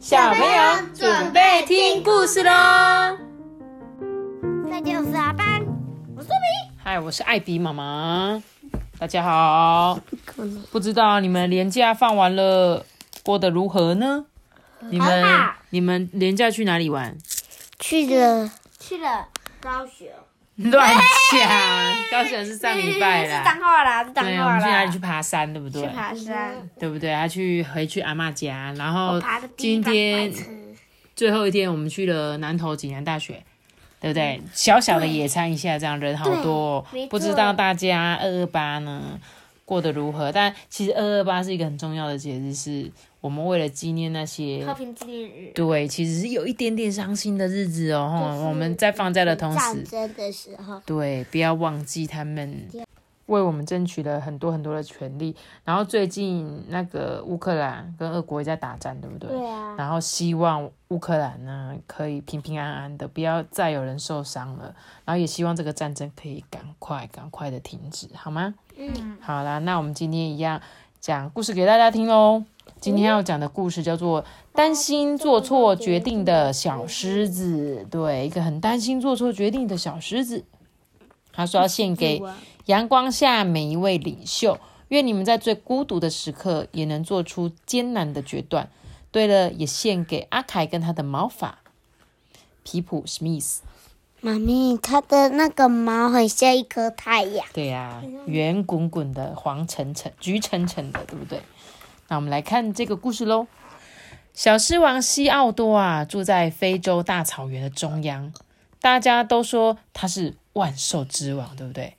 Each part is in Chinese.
小朋友准备听故事喽！这就是阿班，我是比。嗨，我是艾比妈妈，大家好。不知道你们年假放完了，过得如何呢？你们你们年假去哪里玩？去了去了高雄。乱讲，高雄是上礼拜啦。是脏话啦，是脏话啦。对，我们去哪里去爬山，对不对？去爬山，对不对？他去回去阿妈家，然后今天最后一天，我们去了南投济南大学，对不对？小小的野餐一下，这样人好多，不知道大家二二八呢过得如何？但其实二二八是一个很重要的节日，是。我们为了纪念那些和平纪念日，对，其实是有一点点伤心的日子哦。我们在放假的同时，战争的时候，对，不要忘记他们为我们争取了很多很多的权利。然后最近那个乌克兰跟俄国也在打战，对不对？对啊。然后希望乌克兰呢可以平平安安的，不要再有人受伤了。然后也希望这个战争可以赶快赶快的停止，好吗？嗯。好啦，那我们今天一样讲故事给大家听喽。今天要讲的故事叫做《担心做错决定的小狮子》。对，一个很担心做错决定的小狮子。他说要献给阳光下每一位领袖，愿你们在最孤独的时刻也能做出艰难的决断。对了，也献给阿凯跟他的毛发皮普史密斯。妈咪，他的那个毛很像一颗太阳。对呀，圆滚滚的，黄橙橙、橘橙橙的，对不对？那我们来看这个故事喽。小狮王西奥多啊，住在非洲大草原的中央，大家都说他是万兽之王，对不对？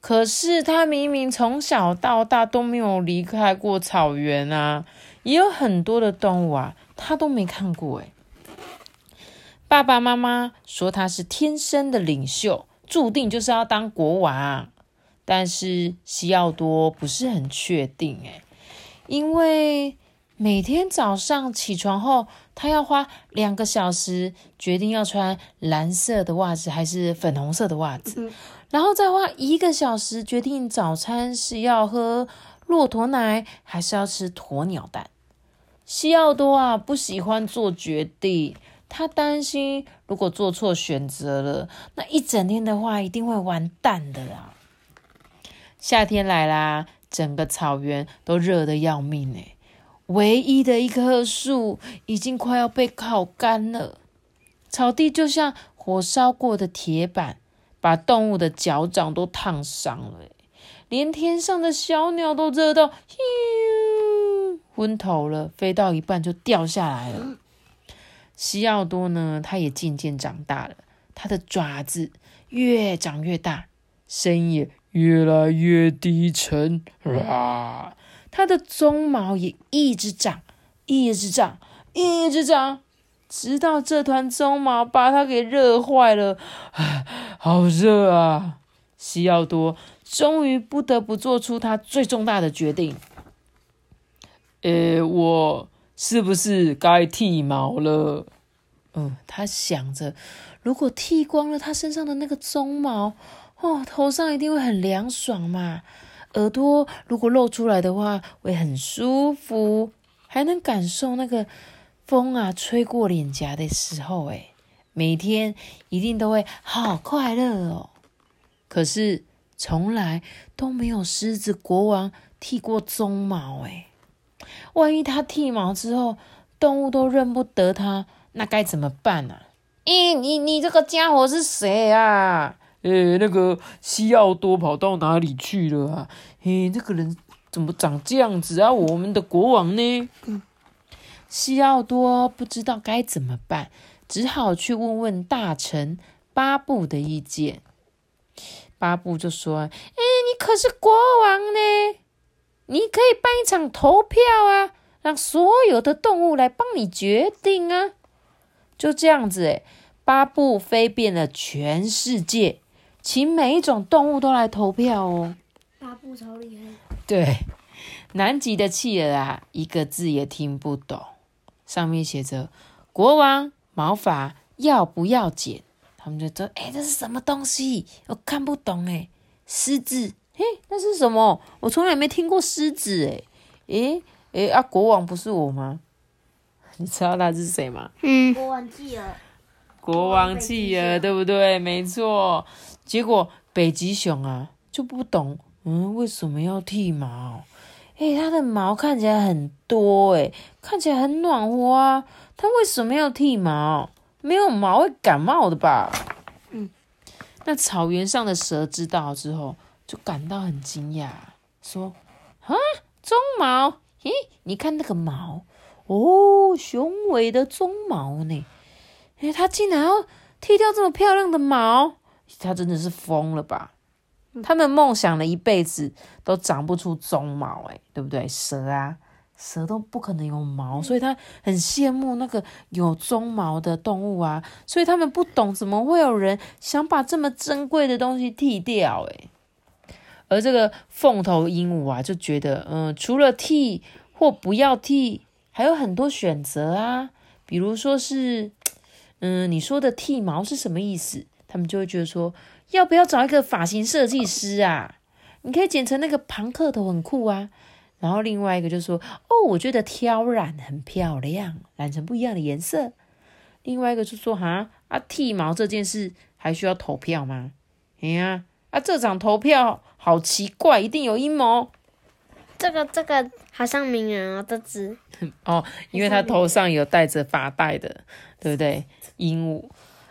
可是他明明从小到大都没有离开过草原啊，也有很多的动物啊，他都没看过诶爸爸妈妈说他是天生的领袖，注定就是要当国王，但是西奥多不是很确定诶因为每天早上起床后，他要花两个小时决定要穿蓝色的袜子还是粉红色的袜子，然后再花一个小时决定早餐是要喝骆驼奶还是要吃鸵鸟蛋。西奥多啊，不喜欢做决定，他担心如果做错选择了，那一整天的话一定会完蛋的啦。夏天来啦。整个草原都热得要命哎，唯一的一棵树已经快要被烤干了，草地就像火烧过的铁板，把动物的脚掌都烫伤了连天上的小鸟都热到昏头了，飞到一半就掉下来了。西奥多呢，他也渐渐长大了，他的爪子越长越大，声音也。越来越低沉，啊！它的鬃毛也一直长，一直长，一直长，直到这团鬃毛把它给热坏了。好热啊！西奥多终于不得不做出他最重大的决定。呃，我是不是该剃毛了？嗯，他想着，如果剃光了他身上的那个鬃毛。哦，头上一定会很凉爽嘛。耳朵如果露出来的话，会很舒服，还能感受那个风啊吹过脸颊的时候，哎，每天一定都会好快乐哦。可是从来都没有狮子国王剃过鬃毛，哎，万一他剃毛之后，动物都认不得他，那该怎么办呢？咦，你你这个家伙是谁啊？诶，那个西奥多跑到哪里去了啊？诶，那个人怎么长这样子啊？我们的国王呢？西奥多不知道该怎么办，只好去问问大臣巴布的意见。巴布就说：“诶，你可是国王呢，你可以办一场投票啊，让所有的动物来帮你决定啊。”就这样子，诶，巴布飞遍了全世界。请每一种动物都来投票哦！巴布超厉害。对，南极的企鹅啊，一个字也听不懂，上面写着“国王毛发要不要剪”，他们就说：“哎，这是什么东西？我看不懂哎。”狮子，嘿，那是什么？我从来没听过狮子诶。诶诶啊，国王不是我吗？你知道他是谁吗？嗯，国王企鹅。国王企鹅，对不对？没错。结果北极熊啊就不懂，嗯，为什么要剃毛？诶，它的毛看起来很多，诶，看起来很暖和啊，它为什么要剃毛？没有毛会感冒的吧？嗯。那草原上的蛇知道之后，就感到很惊讶，说：“啊，鬃毛？咦，你看那个毛，哦，雄伟的鬃毛呢？”哎，他竟然要剃掉这么漂亮的毛，他真的是疯了吧？他们梦想了一辈子都长不出鬃毛，哎，对不对？蛇啊，蛇都不可能有毛，所以他很羡慕那个有鬃毛的动物啊。所以他们不懂怎么会有人想把这么珍贵的东西剃掉，哎。而这个凤头鹦鹉啊，就觉得，嗯，除了剃或不要剃，还有很多选择啊，比如说是。嗯，你说的剃毛是什么意思？他们就会觉得说，要不要找一个发型设计师啊？你可以剪成那个庞克头，很酷啊。然后另外一个就说，哦，我觉得挑染很漂亮，染成不一样的颜色。另外一个就说，哈啊，剃毛这件事还需要投票吗？哎呀，这场投票好奇怪，一定有阴谋。这个这个好像名人哦，这只 哦，因为他头上有戴着发带的，对不对？鹦鹉，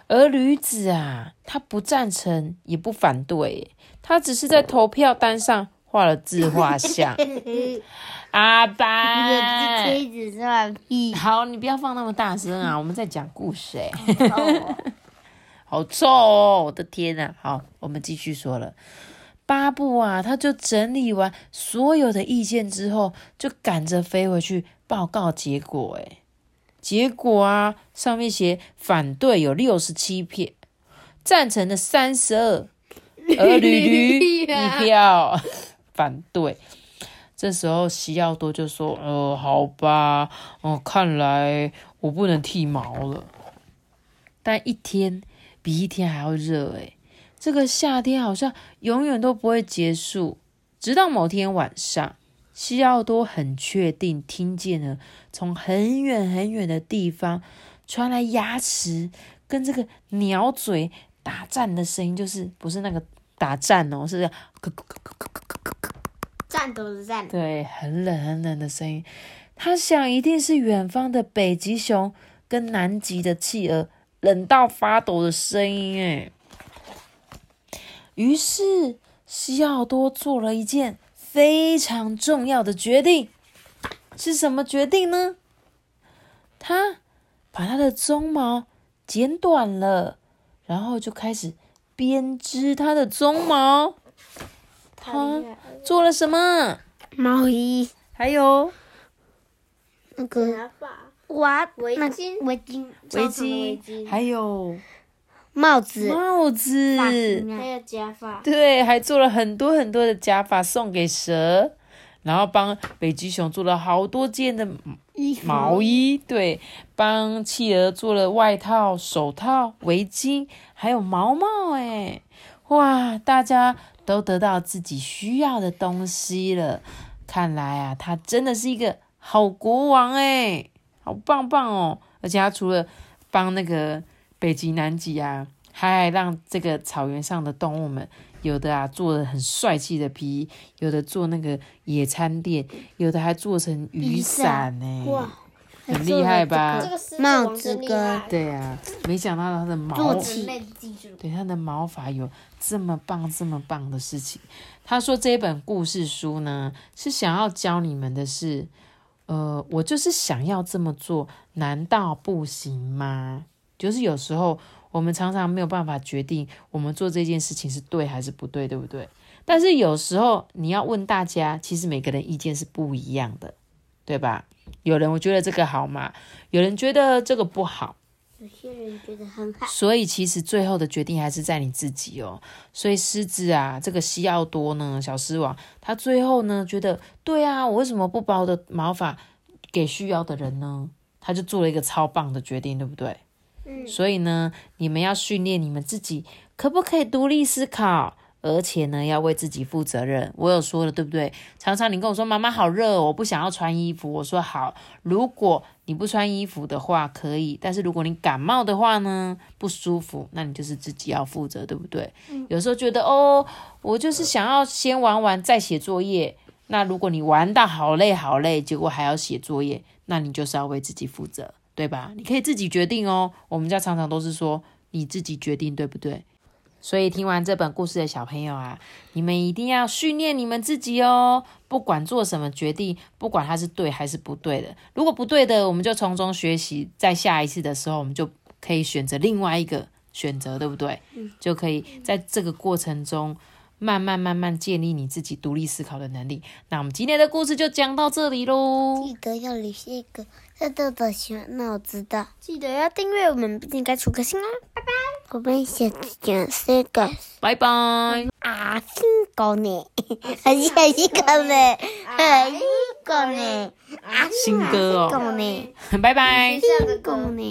而驴子啊，他不赞成也不反对，他只是在投票单上画了自画像。阿爸，屁。好，你不要放那么大声啊，我们在讲故事哎。好臭哦，我的天呐！好，我们继续说了。巴布啊，他就整理完所有的意见之后，就赶着飞回去报告结果。哎。结果啊，上面写反对有六十七票，赞成的三十二，而驴驴一票 反对。这时候西奥多就说：“呃，好吧，哦，看来我不能剃毛了。但一天比一天还要热，诶这个夏天好像永远都不会结束。直到某天晚上。”西奥多很确定听见了从很远很远的地方传来牙齿跟这个鸟嘴打战的声音，就是不是那个打战哦，是战斗的战。对，很冷很冷的声音。他想一定是远方的北极熊跟南极的企鹅冷到发抖的声音哎。于是西奥多做了一件。非常重要的决定是什么决定呢？他把他的鬃毛剪短了，然后就开始编织他的鬃毛。他做了什么？毛衣，还有那个哇，围巾，围巾，围巾，还有。帽子，帽子，还有假发，对，还做了很多很多的假发送给蛇，然后帮北极熊做了好多件的毛衣，对，帮企鹅做了外套、手套、围巾，还有毛毛，哎，哇，大家都得到自己需要的东西了，看来啊，他真的是一个好国王，哎，好棒棒哦，而且他除了帮那个。北极、南极啊，还让这个草原上的动物们，有的啊做的很帅气的皮衣，有的做那个野餐垫，有的还做成雨伞呢。哇，很厉害吧？帽子哥对啊，没想到他的毛，对他的毛发有这么棒、这么棒的事情。他说这本故事书呢，是想要教你们的是，呃，我就是想要这么做，难道不行吗？就是有时候我们常常没有办法决定我们做这件事情是对还是不对，对不对？但是有时候你要问大家，其实每个人意见是不一样的，对吧？有人我觉得这个好嘛，有人觉得这个不好，有些人觉得很好。所以其实最后的决定还是在你自己哦。所以狮子啊，这个西奥多呢，小狮王，他最后呢觉得，对啊，我为什么不把我的毛发给需要的人呢？他就做了一个超棒的决定，对不对？所以呢，你们要训练你们自己，可不可以独立思考，而且呢，要为自己负责任。我有说了，对不对？常常你跟我说妈妈好热，我不想要穿衣服。我说好，如果你不穿衣服的话可以，但是如果你感冒的话呢，不舒服，那你就是自己要负责，对不对？有时候觉得哦，我就是想要先玩玩再写作业。那如果你玩到好累好累，结果还要写作业，那你就是要为自己负责，对吧？你可以自己决定哦。我们家常常都是说你自己决定，对不对？所以听完这本故事的小朋友啊，你们一定要训练你们自己哦。不管做什么决定，不管它是对还是不对的，如果不对的，我们就从中学习，在下一次的时候，我们就可以选择另外一个选择，对不对？就可以在这个过程中慢慢慢慢建立你自己独立思考的能力。那我们今天的故事就讲到这里喽。记得要留下一个豆豆的喜欢，那我知道。记得要订阅我们，并该出个新哦。拜拜。我们下次见，这个拜拜。啊，新歌呢？还是还是歌呢？还是歌呢？新歌哦。歌呢？拜拜。下个歌呢？